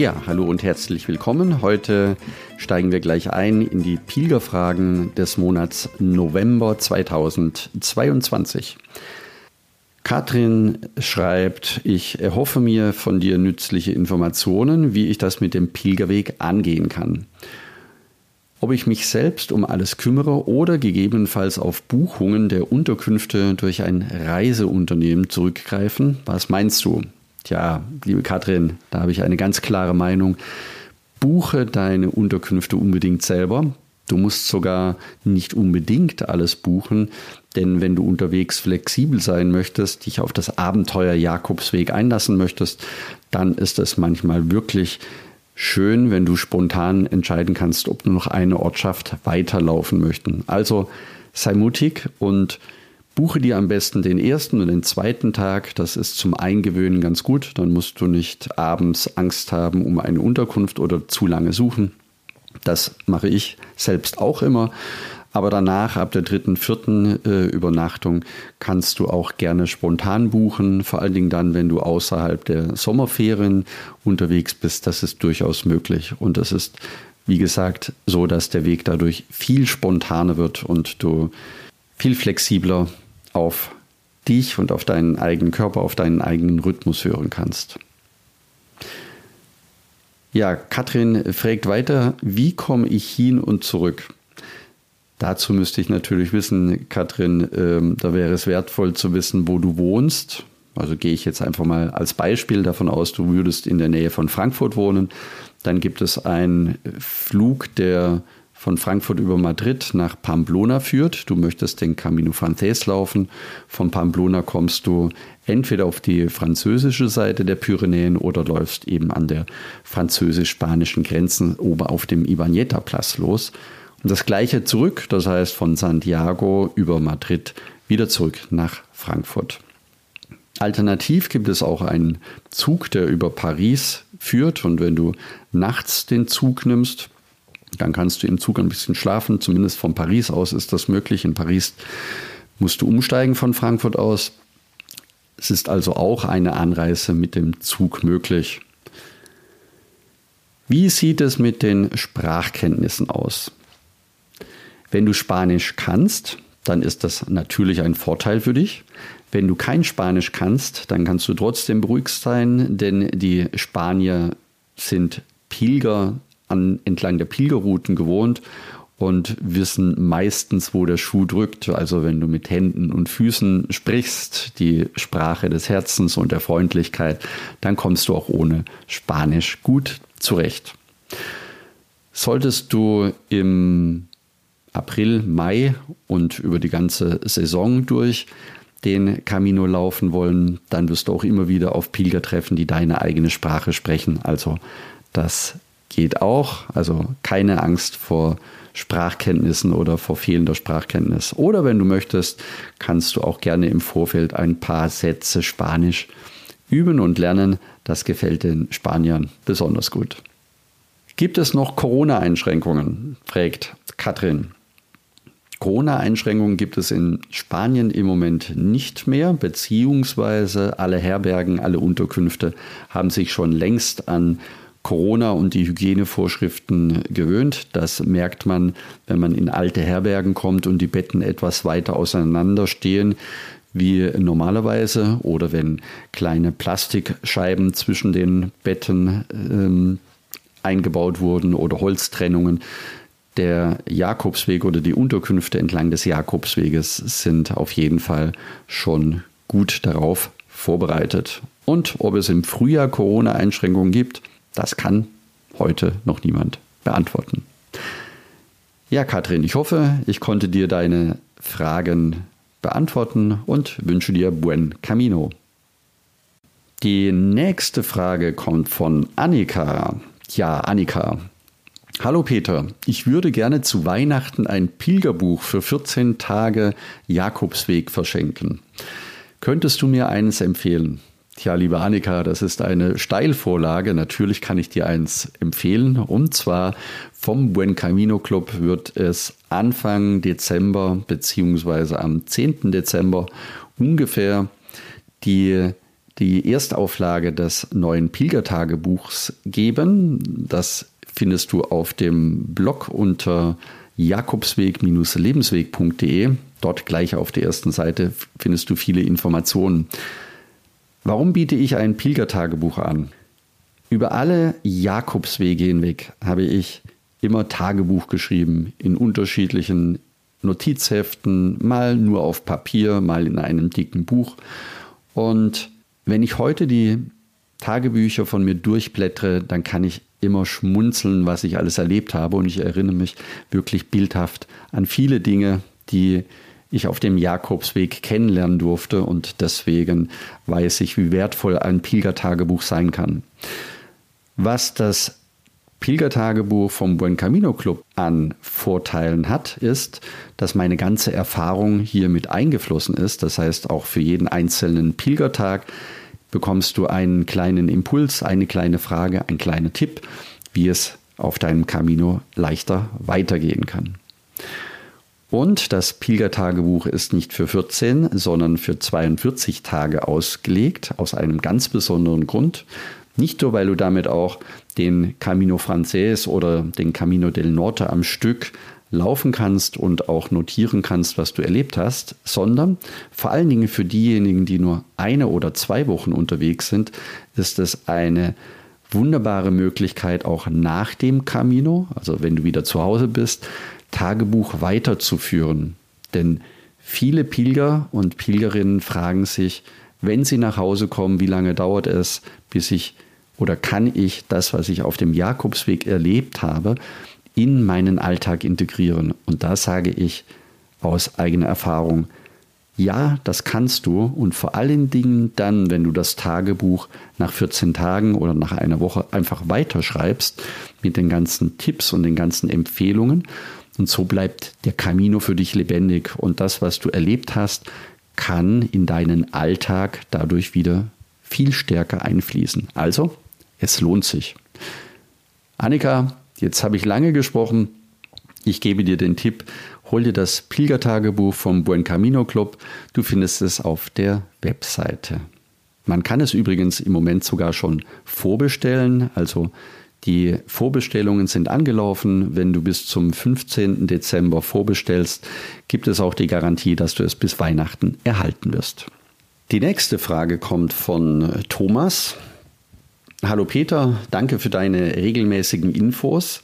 Ja, hallo und herzlich willkommen. Heute steigen wir gleich ein in die Pilgerfragen des Monats November 2022. Katrin schreibt, ich erhoffe mir von dir nützliche Informationen, wie ich das mit dem Pilgerweg angehen kann. Ob ich mich selbst um alles kümmere oder gegebenenfalls auf Buchungen der Unterkünfte durch ein Reiseunternehmen zurückgreifen, was meinst du? Tja, liebe Katrin, da habe ich eine ganz klare Meinung. Buche deine Unterkünfte unbedingt selber. Du musst sogar nicht unbedingt alles buchen, denn wenn du unterwegs flexibel sein möchtest, dich auf das Abenteuer Jakobsweg einlassen möchtest, dann ist es manchmal wirklich schön, wenn du spontan entscheiden kannst, ob du noch eine Ortschaft weiterlaufen möchten. Also sei mutig und Buche dir am besten den ersten und den zweiten Tag. Das ist zum Eingewöhnen ganz gut. Dann musst du nicht abends Angst haben um eine Unterkunft oder zu lange suchen. Das mache ich selbst auch immer. Aber danach, ab der dritten, vierten äh, Übernachtung, kannst du auch gerne spontan buchen. Vor allen Dingen dann, wenn du außerhalb der Sommerferien unterwegs bist. Das ist durchaus möglich. Und es ist, wie gesagt, so, dass der Weg dadurch viel spontaner wird und du viel flexibler auf dich und auf deinen eigenen Körper, auf deinen eigenen Rhythmus hören kannst. Ja, Katrin fragt weiter, wie komme ich hin und zurück? Dazu müsste ich natürlich wissen, Katrin, ähm, da wäre es wertvoll zu wissen, wo du wohnst. Also gehe ich jetzt einfach mal als Beispiel davon aus, du würdest in der Nähe von Frankfurt wohnen. Dann gibt es einen Flug, der von Frankfurt über Madrid nach Pamplona führt. Du möchtest den Camino Frances laufen. Von Pamplona kommst du entweder auf die französische Seite der Pyrenäen oder läufst eben an der französisch-spanischen Grenze oben auf dem Ibaneta-Platz los. Und das gleiche zurück, das heißt von Santiago über Madrid wieder zurück nach Frankfurt. Alternativ gibt es auch einen Zug, der über Paris führt. Und wenn du nachts den Zug nimmst, dann kannst du im Zug ein bisschen schlafen. Zumindest von Paris aus ist das möglich. In Paris musst du umsteigen von Frankfurt aus. Es ist also auch eine Anreise mit dem Zug möglich. Wie sieht es mit den Sprachkenntnissen aus? Wenn du Spanisch kannst, dann ist das natürlich ein Vorteil für dich. Wenn du kein Spanisch kannst, dann kannst du trotzdem beruhigt sein, denn die Spanier sind Pilger an, entlang der Pilgerrouten gewohnt und wissen meistens, wo der Schuh drückt. Also wenn du mit Händen und Füßen sprichst, die Sprache des Herzens und der Freundlichkeit, dann kommst du auch ohne Spanisch gut zurecht. Solltest du im April, Mai und über die ganze Saison durch den Camino laufen wollen, dann wirst du auch immer wieder auf Pilger treffen, die deine eigene Sprache sprechen. Also das geht auch. Also keine Angst vor Sprachkenntnissen oder vor fehlender Sprachkenntnis. Oder wenn du möchtest, kannst du auch gerne im Vorfeld ein paar Sätze Spanisch üben und lernen. Das gefällt den Spaniern besonders gut. Gibt es noch Corona-Einschränkungen? fragt Katrin. Corona-Einschränkungen gibt es in Spanien im Moment nicht mehr, beziehungsweise alle Herbergen, alle Unterkünfte haben sich schon längst an Corona und die Hygienevorschriften gewöhnt. Das merkt man, wenn man in alte Herbergen kommt und die Betten etwas weiter auseinander stehen wie normalerweise oder wenn kleine Plastikscheiben zwischen den Betten ähm, eingebaut wurden oder Holztrennungen. Der Jakobsweg oder die Unterkünfte entlang des Jakobsweges sind auf jeden Fall schon gut darauf vorbereitet. Und ob es im Frühjahr Corona-Einschränkungen gibt, das kann heute noch niemand beantworten. Ja, Katrin, ich hoffe, ich konnte dir deine Fragen beantworten und wünsche dir buen camino. Die nächste Frage kommt von Annika. Ja, Annika. Hallo Peter, ich würde gerne zu Weihnachten ein Pilgerbuch für 14 Tage Jakobsweg verschenken. Könntest du mir eines empfehlen? Tja, liebe Annika, das ist eine Steilvorlage. Natürlich kann ich dir eins empfehlen. Und zwar vom Buen Camino Club wird es Anfang Dezember beziehungsweise am 10. Dezember ungefähr die, die Erstauflage des neuen Pilgertagebuchs geben. Das findest du auf dem Blog unter jakobsweg-lebensweg.de. Dort gleich auf der ersten Seite findest du viele Informationen. Warum biete ich ein Pilgertagebuch an? Über alle Jakobswege hinweg habe ich immer Tagebuch geschrieben in unterschiedlichen Notizheften, mal nur auf Papier, mal in einem dicken Buch. Und wenn ich heute die Tagebücher von mir durchblättere, dann kann ich immer schmunzeln, was ich alles erlebt habe. Und ich erinnere mich wirklich bildhaft an viele Dinge, die ich auf dem Jakobsweg kennenlernen durfte und deswegen weiß ich, wie wertvoll ein Pilgertagebuch sein kann. Was das Pilgertagebuch vom Buen Camino Club an Vorteilen hat, ist, dass meine ganze Erfahrung hier mit eingeflossen ist. Das heißt, auch für jeden einzelnen Pilgertag bekommst du einen kleinen Impuls, eine kleine Frage, einen kleinen Tipp, wie es auf deinem Camino leichter weitergehen kann. Und das Pilgertagebuch ist nicht für 14, sondern für 42 Tage ausgelegt, aus einem ganz besonderen Grund. Nicht nur, weil du damit auch den Camino Frances oder den Camino del Norte am Stück laufen kannst und auch notieren kannst, was du erlebt hast, sondern vor allen Dingen für diejenigen, die nur eine oder zwei Wochen unterwegs sind, ist es eine wunderbare Möglichkeit, auch nach dem Camino, also wenn du wieder zu Hause bist, Tagebuch weiterzuführen. Denn viele Pilger und Pilgerinnen fragen sich, wenn sie nach Hause kommen, wie lange dauert es, bis ich oder kann ich das, was ich auf dem Jakobsweg erlebt habe, in meinen Alltag integrieren. Und da sage ich aus eigener Erfahrung, ja, das kannst du und vor allen Dingen dann, wenn du das Tagebuch nach 14 Tagen oder nach einer Woche einfach weiterschreibst mit den ganzen Tipps und den ganzen Empfehlungen und so bleibt der Camino für dich lebendig. Und das, was du erlebt hast, kann in deinen Alltag dadurch wieder viel stärker einfließen. Also, es lohnt sich. Annika, jetzt habe ich lange gesprochen. Ich gebe dir den Tipp, hol dir das Pilgertagebuch vom Buen Camino Club. Du findest es auf der Webseite. Man kann es übrigens im Moment sogar schon vorbestellen. Also die Vorbestellungen sind angelaufen. Wenn du bis zum 15. Dezember vorbestellst, gibt es auch die Garantie, dass du es bis Weihnachten erhalten wirst. Die nächste Frage kommt von Thomas. Hallo Peter, danke für deine regelmäßigen Infos.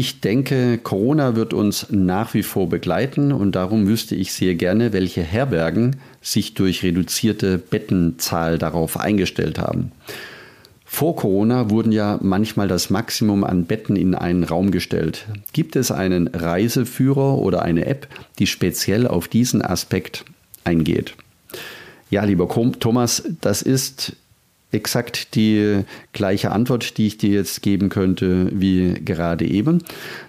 Ich denke, Corona wird uns nach wie vor begleiten und darum wüsste ich sehr gerne, welche Herbergen sich durch reduzierte Bettenzahl darauf eingestellt haben. Vor Corona wurden ja manchmal das Maximum an Betten in einen Raum gestellt. Gibt es einen Reiseführer oder eine App, die speziell auf diesen Aspekt eingeht? Ja, lieber Thomas, das ist exakt die gleiche Antwort, die ich dir jetzt geben könnte wie gerade eben.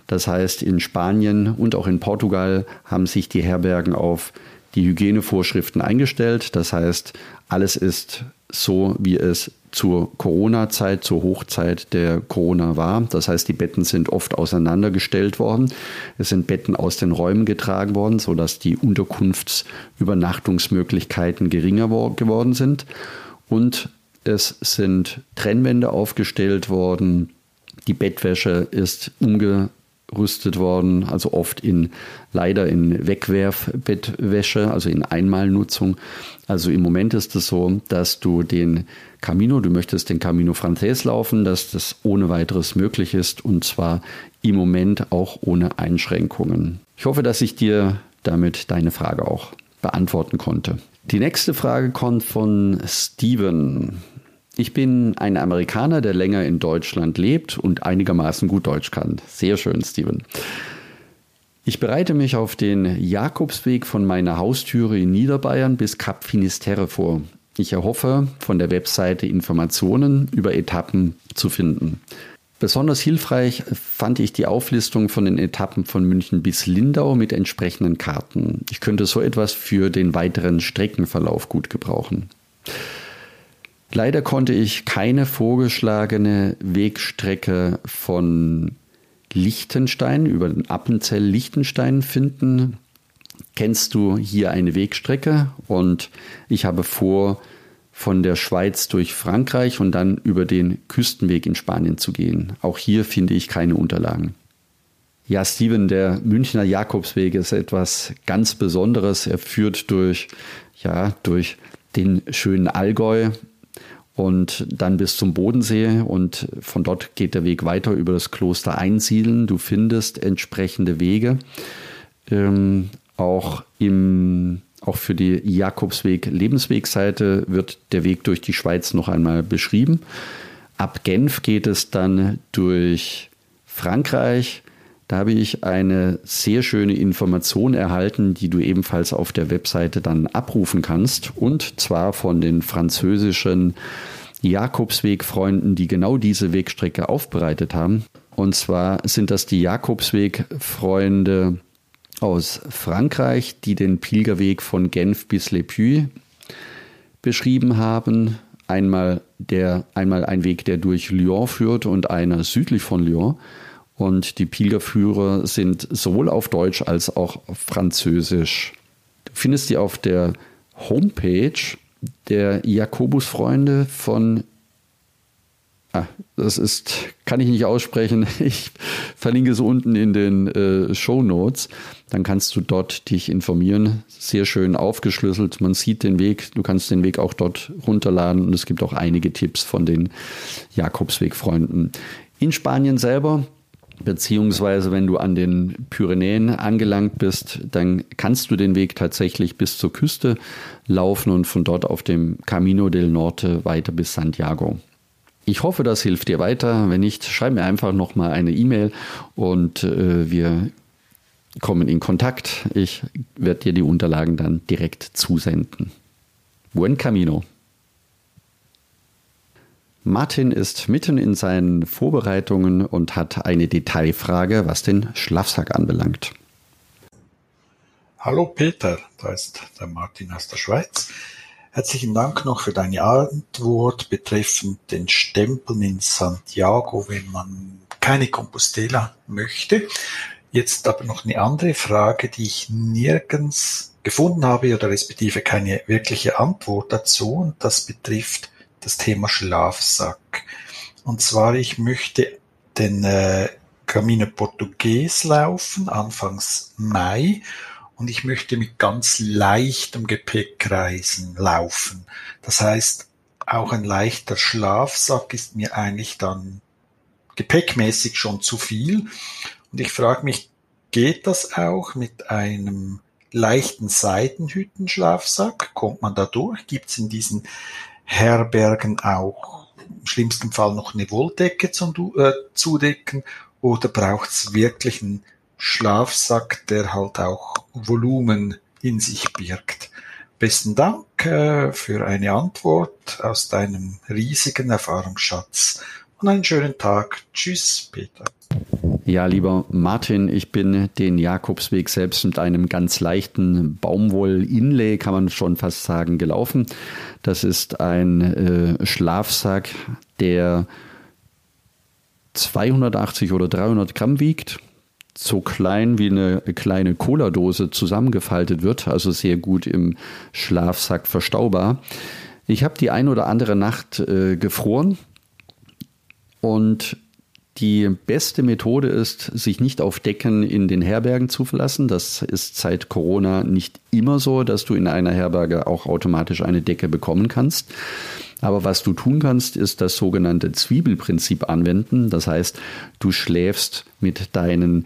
Das heißt, in Spanien und auch in Portugal haben sich die Herbergen auf die Hygienevorschriften eingestellt. Das heißt, alles ist so, wie es zur Corona-Zeit, zur Hochzeit der Corona war. Das heißt, die Betten sind oft auseinandergestellt worden. Es sind Betten aus den Räumen getragen worden, sodass die Unterkunftsübernachtungsmöglichkeiten geringer geworden sind. Und es sind Trennwände aufgestellt worden. Die Bettwäsche ist umge rüstet worden, also oft in leider in Wegwerfbettwäsche, also in Einmalnutzung. Also im Moment ist es so, dass du den Camino, du möchtest den Camino Frances laufen, dass das ohne weiteres möglich ist und zwar im Moment auch ohne Einschränkungen. Ich hoffe, dass ich dir damit deine Frage auch beantworten konnte. Die nächste Frage kommt von Steven. Ich bin ein Amerikaner, der länger in Deutschland lebt und einigermaßen gut Deutsch kann. Sehr schön, Steven. Ich bereite mich auf den Jakobsweg von meiner Haustüre in Niederbayern bis Kap Finisterre vor. Ich erhoffe, von der Webseite Informationen über Etappen zu finden. Besonders hilfreich fand ich die Auflistung von den Etappen von München bis Lindau mit entsprechenden Karten. Ich könnte so etwas für den weiteren Streckenverlauf gut gebrauchen. Leider konnte ich keine vorgeschlagene Wegstrecke von Liechtenstein über den Appenzell Liechtenstein finden kennst du hier eine Wegstrecke und ich habe vor, von der Schweiz durch Frankreich und dann über den Küstenweg in Spanien zu gehen. Auch hier finde ich keine Unterlagen. Ja, Steven, der Münchner Jakobsweg ist etwas ganz Besonderes. Er führt durch, ja, durch den schönen Allgäu und dann bis zum Bodensee und von dort geht der Weg weiter über das Kloster Einsiedeln. Du findest entsprechende Wege. Ähm, auch im auch für die Jakobsweg Lebenswegseite wird der Weg durch die Schweiz noch einmal beschrieben. Ab Genf geht es dann durch Frankreich. Da habe ich eine sehr schöne Information erhalten, die du ebenfalls auf der Webseite dann abrufen kannst. Und zwar von den französischen Jakobsweg-Freunden, die genau diese Wegstrecke aufbereitet haben. Und zwar sind das die Jakobsweg-Freunde aus Frankreich, die den Pilgerweg von Genf bis Le Puy beschrieben haben. Einmal, der, einmal ein Weg, der durch Lyon führt und einer südlich von Lyon. Und die Pilgerführer sind sowohl auf Deutsch als auch auf Französisch. Du findest sie auf der Homepage der Jakobusfreunde von Ah, das ist, kann ich nicht aussprechen. Ich verlinke es unten in den äh, Show Notes. Dann kannst du dort dich informieren. Sehr schön aufgeschlüsselt. Man sieht den Weg. Du kannst den Weg auch dort runterladen und es gibt auch einige Tipps von den Jakobsweg-Freunden. In Spanien selber Beziehungsweise, wenn du an den Pyrenäen angelangt bist, dann kannst du den Weg tatsächlich bis zur Küste laufen und von dort auf dem Camino del Norte weiter bis Santiago. Ich hoffe, das hilft dir weiter. Wenn nicht, schreib mir einfach nochmal eine E-Mail und äh, wir kommen in Kontakt. Ich werde dir die Unterlagen dann direkt zusenden. Buen Camino. Martin ist mitten in seinen Vorbereitungen und hat eine Detailfrage, was den Schlafsack anbelangt. Hallo Peter, da ist der Martin aus der Schweiz. Herzlichen Dank noch für deine Antwort betreffend den Stempeln in Santiago, wenn man keine Compostela möchte. Jetzt aber noch eine andere Frage, die ich nirgends gefunden habe oder respektive keine wirkliche Antwort dazu und das betrifft das Thema Schlafsack. Und zwar, ich möchte den äh, Camino Portugues laufen, anfangs Mai und ich möchte mit ganz leichtem Gepäckreisen laufen. Das heißt, auch ein leichter Schlafsack ist mir eigentlich dann gepäckmäßig schon zu viel. Und ich frage mich, geht das auch mit einem leichten Seidenhüttenschlafsack? Kommt man da durch? Gibt es in diesen Herbergen auch im schlimmsten Fall noch eine Wolldecke zum äh, Zudecken? Oder braucht es wirklich einen Schlafsack, der halt auch Volumen in sich birgt. Besten Dank äh, für eine Antwort aus deinem riesigen Erfahrungsschatz und einen schönen Tag. Tschüss, Peter. Ja, lieber Martin, ich bin den Jakobsweg selbst mit einem ganz leichten Baumwoll-Inlay, kann man schon fast sagen, gelaufen. Das ist ein äh, Schlafsack, der 280 oder 300 Gramm wiegt so klein wie eine kleine Cola-Dose zusammengefaltet wird, also sehr gut im Schlafsack verstaubar. Ich habe die ein oder andere Nacht äh, gefroren und die beste Methode ist, sich nicht auf Decken in den Herbergen zu verlassen. Das ist seit Corona nicht immer so, dass du in einer Herberge auch automatisch eine Decke bekommen kannst. Aber was du tun kannst, ist das sogenannte Zwiebelprinzip anwenden. Das heißt, du schläfst mit deinen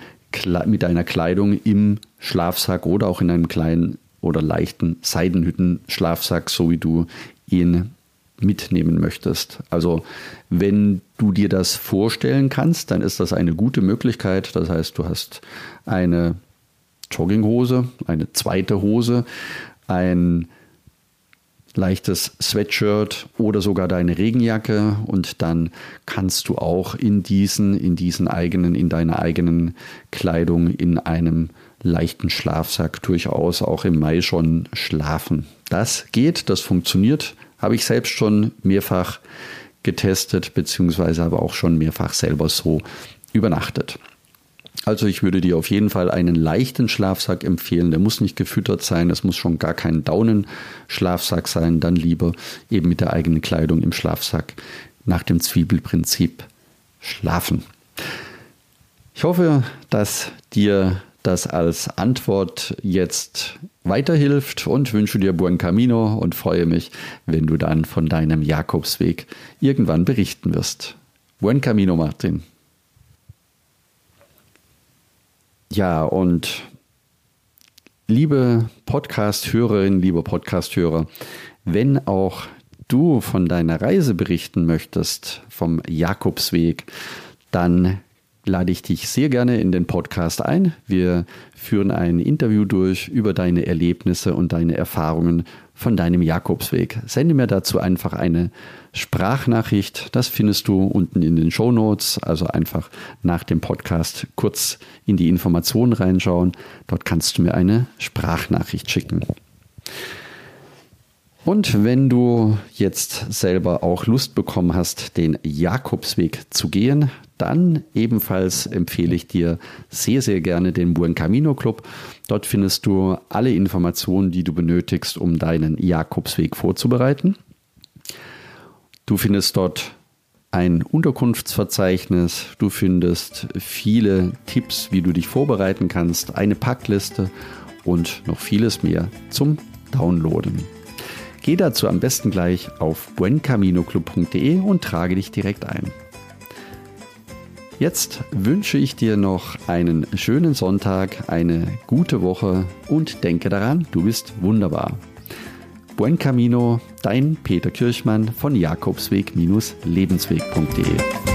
mit deiner Kleidung im Schlafsack oder auch in einem kleinen oder leichten Seidenhütten-Schlafsack, so wie du ihn mitnehmen möchtest. Also wenn du dir das vorstellen kannst, dann ist das eine gute Möglichkeit. Das heißt, du hast eine Jogginghose, eine zweite Hose, ein leichtes Sweatshirt oder sogar deine Regenjacke und dann kannst du auch in diesen, in diesen eigenen, in deiner eigenen Kleidung in einem leichten Schlafsack durchaus auch im Mai schon schlafen. Das geht, das funktioniert, habe ich selbst schon mehrfach getestet, beziehungsweise aber auch schon mehrfach selber so übernachtet. Also ich würde dir auf jeden Fall einen leichten Schlafsack empfehlen. Der muss nicht gefüttert sein, es muss schon gar kein Daunenschlafsack sein. Dann lieber eben mit der eigenen Kleidung im Schlafsack nach dem Zwiebelprinzip schlafen. Ich hoffe, dass dir das als Antwort jetzt weiterhilft und wünsche dir Buen Camino und freue mich, wenn du dann von deinem Jakobsweg irgendwann berichten wirst. Buen Camino, Martin. Ja, und liebe Podcast-Hörerinnen, liebe Podcast-Hörer, wenn auch du von deiner Reise berichten möchtest, vom Jakobsweg, dann lade ich dich sehr gerne in den Podcast ein. Wir führen ein Interview durch über deine Erlebnisse und deine Erfahrungen von deinem Jakobsweg. Sende mir dazu einfach eine Sprachnachricht. Das findest du unten in den Show Notes. Also einfach nach dem Podcast kurz in die Informationen reinschauen. Dort kannst du mir eine Sprachnachricht schicken. Und wenn du jetzt selber auch Lust bekommen hast, den Jakobsweg zu gehen, dann ebenfalls empfehle ich dir sehr, sehr gerne den Buen Camino Club. Dort findest du alle Informationen, die du benötigst, um deinen Jakobsweg vorzubereiten. Du findest dort ein Unterkunftsverzeichnis, du findest viele Tipps, wie du dich vorbereiten kannst, eine Packliste und noch vieles mehr zum Downloaden. Geh dazu am besten gleich auf buencaminoclub.de und trage dich direkt ein. Jetzt wünsche ich dir noch einen schönen Sonntag, eine gute Woche und denke daran, du bist wunderbar. Buen Camino, dein Peter Kirchmann von Jakobsweg-lebensweg.de.